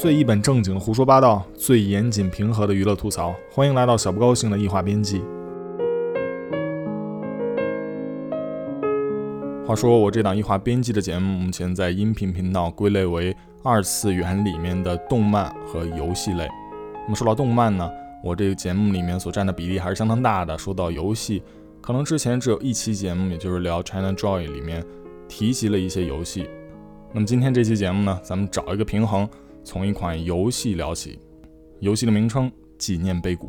最一本正经的胡说八道，最严谨平和的娱乐吐槽，欢迎来到小不高兴的异化编辑。话说我这档异化编辑的节目，目前在音频频道归类为二次元里面的动漫和游戏类。那么说到动漫呢，我这个节目里面所占的比例还是相当大的。说到游戏，可能之前只有一期节目，也就是聊 China Joy 里面提及了一些游戏。那么今天这期节目呢，咱们找一个平衡。从一款游戏聊起，游戏的名称《纪念碑谷》。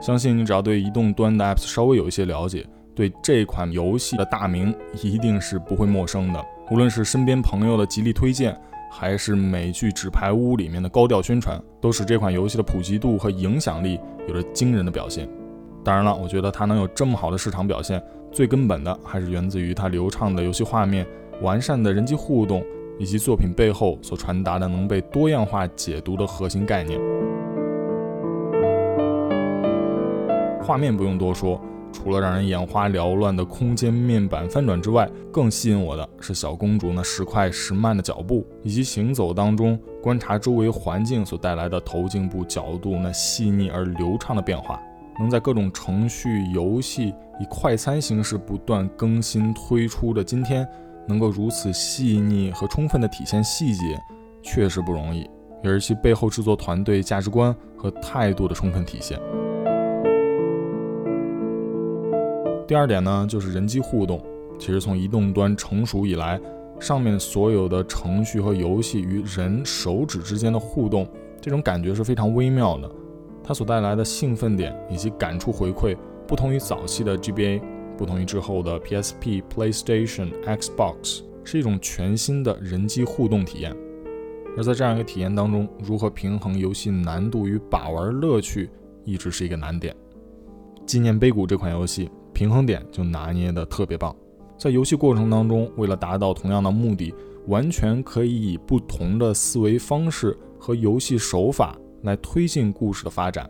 相信你只要对移动端的 apps 稍微有一些了解，对这款游戏的大名一定是不会陌生的。无论是身边朋友的极力推荐，还是美剧《纸牌屋》里面的高调宣传，都使这款游戏的普及度和影响力有着惊人的表现。当然了，我觉得它能有这么好的市场表现。最根本的还是源自于它流畅的游戏画面、完善的人机互动，以及作品背后所传达的能被多样化解读的核心概念。画面不用多说，除了让人眼花缭乱的空间面板翻转之外，更吸引我的是小公主那时快时慢的脚步，以及行走当中观察周围环境所带来的头颈部角度那细腻而流畅的变化。能在各种程序游戏以快餐形式不断更新推出的今天，能够如此细腻和充分的体现细节，确实不容易，也是其背后制作团队价值观和态度的充分体现。第二点呢，就是人机互动。其实从移动端成熟以来，上面所有的程序和游戏与人手指之间的互动，这种感觉是非常微妙的。它所带来的兴奋点以及感触回馈，不同于早期的 GBA，不同于之后的 PSP、PlayStation、Xbox，是一种全新的人机互动体验。而在这样一个体验当中，如何平衡游戏难度与把玩乐趣，一直是一个难点。纪念碑谷这款游戏，平衡点就拿捏的特别棒。在游戏过程当中，为了达到同样的目的，完全可以以不同的思维方式和游戏手法。来推进故事的发展，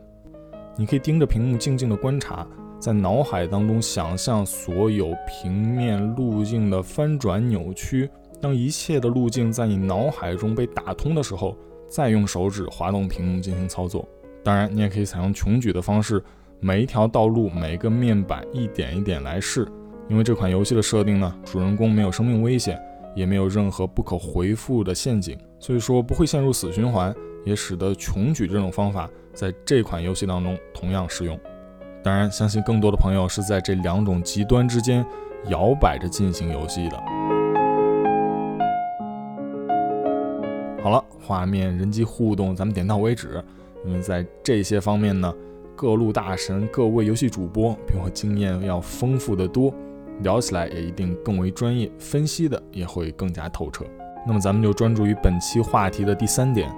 你可以盯着屏幕静静的观察，在脑海当中想象所有平面路径的翻转扭曲。当一切的路径在你脑海中被打通的时候，再用手指滑动屏幕进行操作。当然，你也可以采用穷举的方式，每一条道路、每个面板一点一点来试。因为这款游戏的设定呢，主人公没有生命危险，也没有任何不可回复的陷阱，所以说不会陷入死循环。也使得穷举这种方法在这款游戏当中同样适用。当然，相信更多的朋友是在这两种极端之间摇摆着进行游戏的。好了，画面、人机互动，咱们点到为止。因为在这些方面呢，各路大神、各位游戏主播比我经验要丰富的多，聊起来也一定更为专业，分析的也会更加透彻。那么，咱们就专注于本期话题的第三点。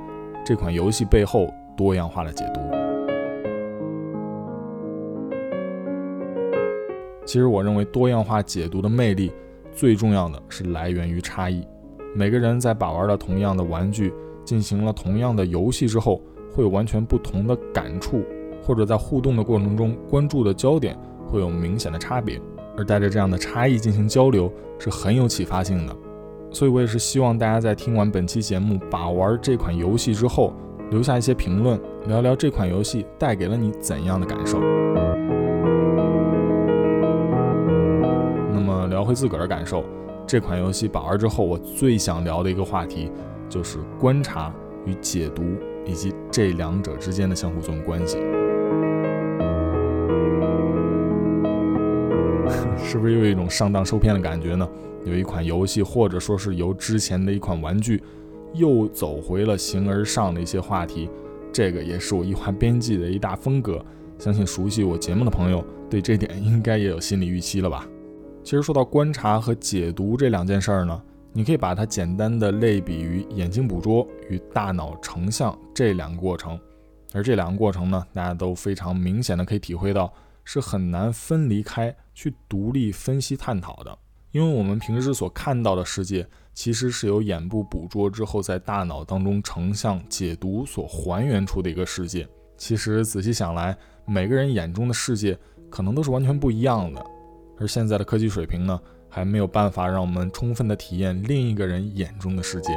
这款游戏背后多样化的解读，其实我认为多样化解读的魅力，最重要的是来源于差异。每个人在把玩了同样的玩具，进行了同样的游戏之后，会有完全不同的感触，或者在互动的过程中关注的焦点会有明显的差别。而带着这样的差异进行交流，是很有启发性的。所以，我也是希望大家在听完本期节目、把玩这款游戏之后，留下一些评论，聊聊这款游戏带给了你怎样的感受。那么，聊回自个儿的感受，这款游戏把玩之后，我最想聊的一个话题，就是观察与解读，以及这两者之间的相互作用关系。是不是又有一种上当受骗的感觉呢？有一款游戏，或者说是由之前的一款玩具，又走回了形而上的一些话题。这个也是我异化编辑的一大风格。相信熟悉我节目的朋友，对这点应该也有心理预期了吧？其实说到观察和解读这两件事儿呢，你可以把它简单的类比于眼睛捕捉与大脑成像这两个过程。而这两个过程呢，大家都非常明显的可以体会到。是很难分离开去独立分析探讨的，因为我们平时所看到的世界，其实是由眼部捕捉之后，在大脑当中成像解读所还原出的一个世界。其实仔细想来，每个人眼中的世界可能都是完全不一样的。而现在的科技水平呢，还没有办法让我们充分的体验另一个人眼中的世界。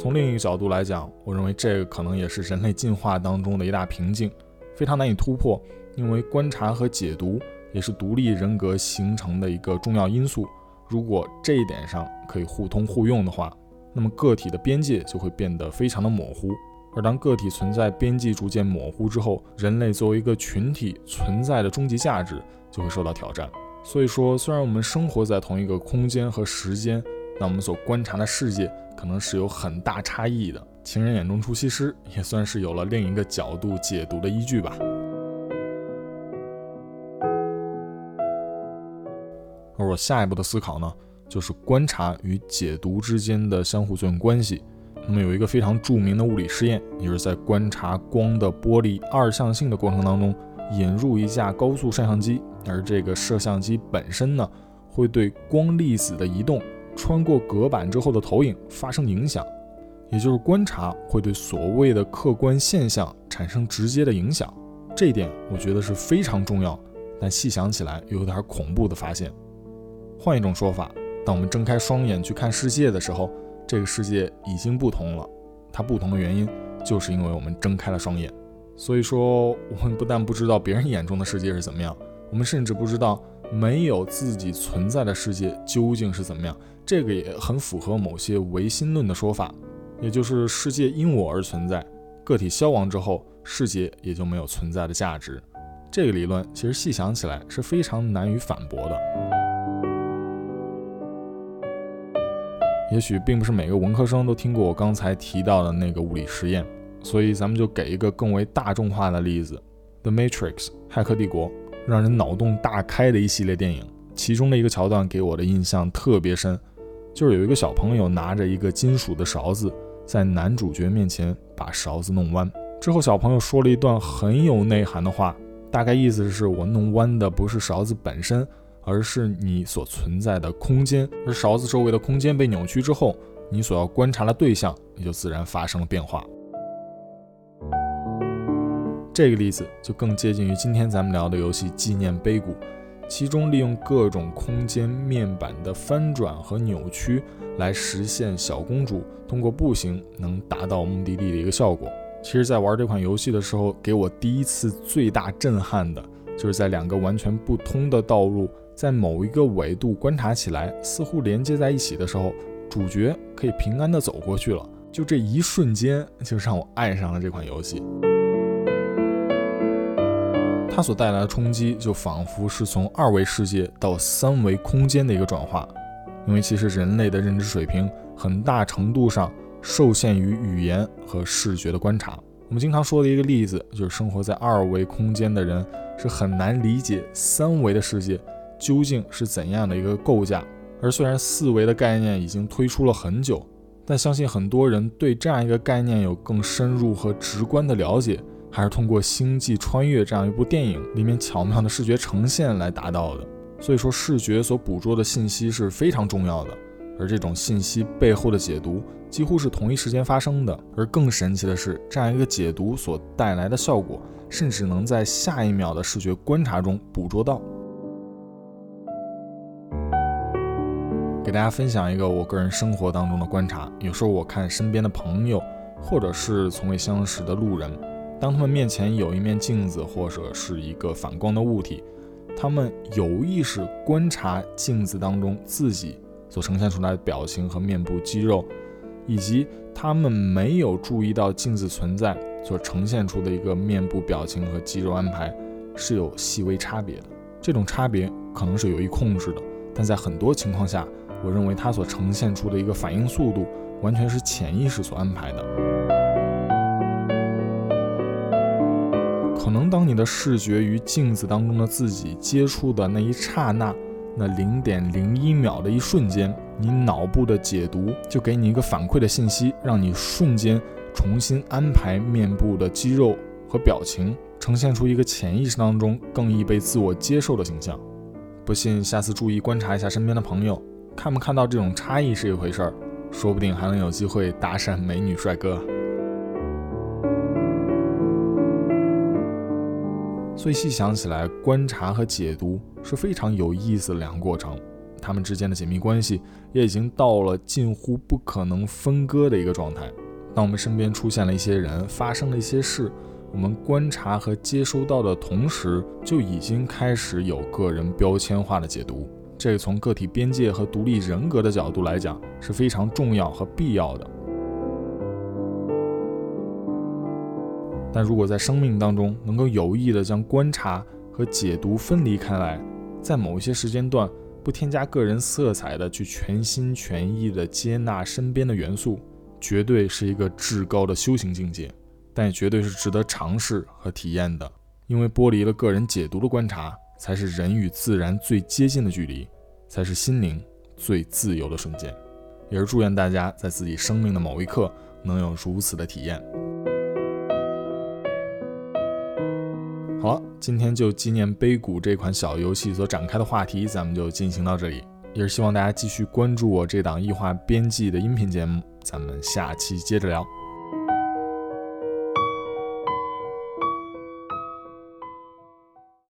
从另一个角度来讲，我认为这个可能也是人类进化当中的一大瓶颈，非常难以突破。因为观察和解读也是独立人格形成的一个重要因素。如果这一点上可以互通互用的话，那么个体的边界就会变得非常的模糊。而当个体存在边际逐渐模糊之后，人类作为一个群体存在的终极价值就会受到挑战。所以说，虽然我们生活在同一个空间和时间，那我们所观察的世界。可能是有很大差异的。情人眼中出西施，也算是有了另一个角度解读的依据吧。而我下一步的思考呢，就是观察与解读之间的相互作用关系。那么有一个非常著名的物理实验，也是在观察光的玻璃二象性的过程当中，引入一架高速摄像机，而这个摄像机本身呢，会对光粒子的移动。穿过隔板之后的投影发生影响，也就是观察会对所谓的客观现象产生直接的影响。这一点我觉得是非常重要，但细想起来又有点恐怖的发现。换一种说法，当我们睁开双眼去看世界的时候，这个世界已经不同了。它不同的原因，就是因为我们睁开了双眼。所以说，我们不但不知道别人眼中的世界是怎么样，我们甚至不知道。没有自己存在的世界究竟是怎么样？这个也很符合某些唯心论的说法，也就是世界因我而存在，个体消亡之后，世界也就没有存在的价值。这个理论其实细想起来是非常难于反驳的。也许并不是每个文科生都听过我刚才提到的那个物理实验，所以咱们就给一个更为大众化的例子，《The Matrix》骇客帝国。让人脑洞大开的一系列电影，其中的一个桥段给我的印象特别深，就是有一个小朋友拿着一个金属的勺子，在男主角面前把勺子弄弯。之后，小朋友说了一段很有内涵的话，大概意思是我弄弯的不是勺子本身，而是你所存在的空间。而勺子周围的空间被扭曲之后，你所要观察的对象也就自然发生了变化。这个例子就更接近于今天咱们聊的游戏《纪念碑谷》，其中利用各种空间面板的翻转和扭曲来实现小公主通过步行能达到目的地的一个效果。其实，在玩这款游戏的时候，给我第一次最大震撼的就是在两个完全不通的道路在某一个纬度观察起来似乎连接在一起的时候，主角可以平安的走过去了。就这一瞬间，就让我爱上了这款游戏。它所带来的冲击，就仿佛是从二维世界到三维空间的一个转化。因为其实人类的认知水平很大程度上受限于语言和视觉的观察。我们经常说的一个例子，就是生活在二维空间的人是很难理解三维的世界究竟是怎样的一个构架。而虽然四维的概念已经推出了很久，但相信很多人对这样一个概念有更深入和直观的了解。还是通过《星际穿越》这样一部电影里面巧妙的视觉呈现来达到的。所以说，视觉所捕捉的信息是非常重要的，而这种信息背后的解读几乎是同一时间发生的。而更神奇的是，这样一个解读所带来的效果，甚至能在下一秒的视觉观察中捕捉到。给大家分享一个我个人生活当中的观察：有时候我看身边的朋友，或者是从未相识的路人。当他们面前有一面镜子或者是一个反光的物体，他们有意识观察镜子当中自己所呈现出来的表情和面部肌肉，以及他们没有注意到镜子存在所呈现出的一个面部表情和肌肉安排是有细微差别的。这种差别可能是有意控制的，但在很多情况下，我认为它所呈现出的一个反应速度完全是潜意识所安排的。可能当你的视觉与镜子当中的自己接触的那一刹那，那零点零一秒的一瞬间，你脑部的解读就给你一个反馈的信息，让你瞬间重新安排面部的肌肉和表情，呈现出一个潜意识当中更易被自我接受的形象。不信，下次注意观察一下身边的朋友，看不看到这种差异是一回事儿，说不定还能有机会搭讪美女帅哥。所以细想起来，观察和解读是非常有意思的两个过程，它们之间的紧密关系也已经到了近乎不可能分割的一个状态。当我们身边出现了一些人，发生了一些事，我们观察和接收到的同时，就已经开始有个人标签化的解读。这个从个体边界和独立人格的角度来讲，是非常重要和必要的。但如果在生命当中能够有意的将观察和解读分离开来，在某一些时间段不添加个人色彩的去全心全意的接纳身边的元素，绝对是一个至高的修行境界，但也绝对是值得尝试和体验的。因为剥离了个人解读的观察，才是人与自然最接近的距离，才是心灵最自由的瞬间。也是祝愿大家在自己生命的某一刻能有如此的体验。好了，今天就纪念碑谷这款小游戏所展开的话题，咱们就进行到这里。也是希望大家继续关注我这档异化编辑的音频节目，咱们下期接着聊。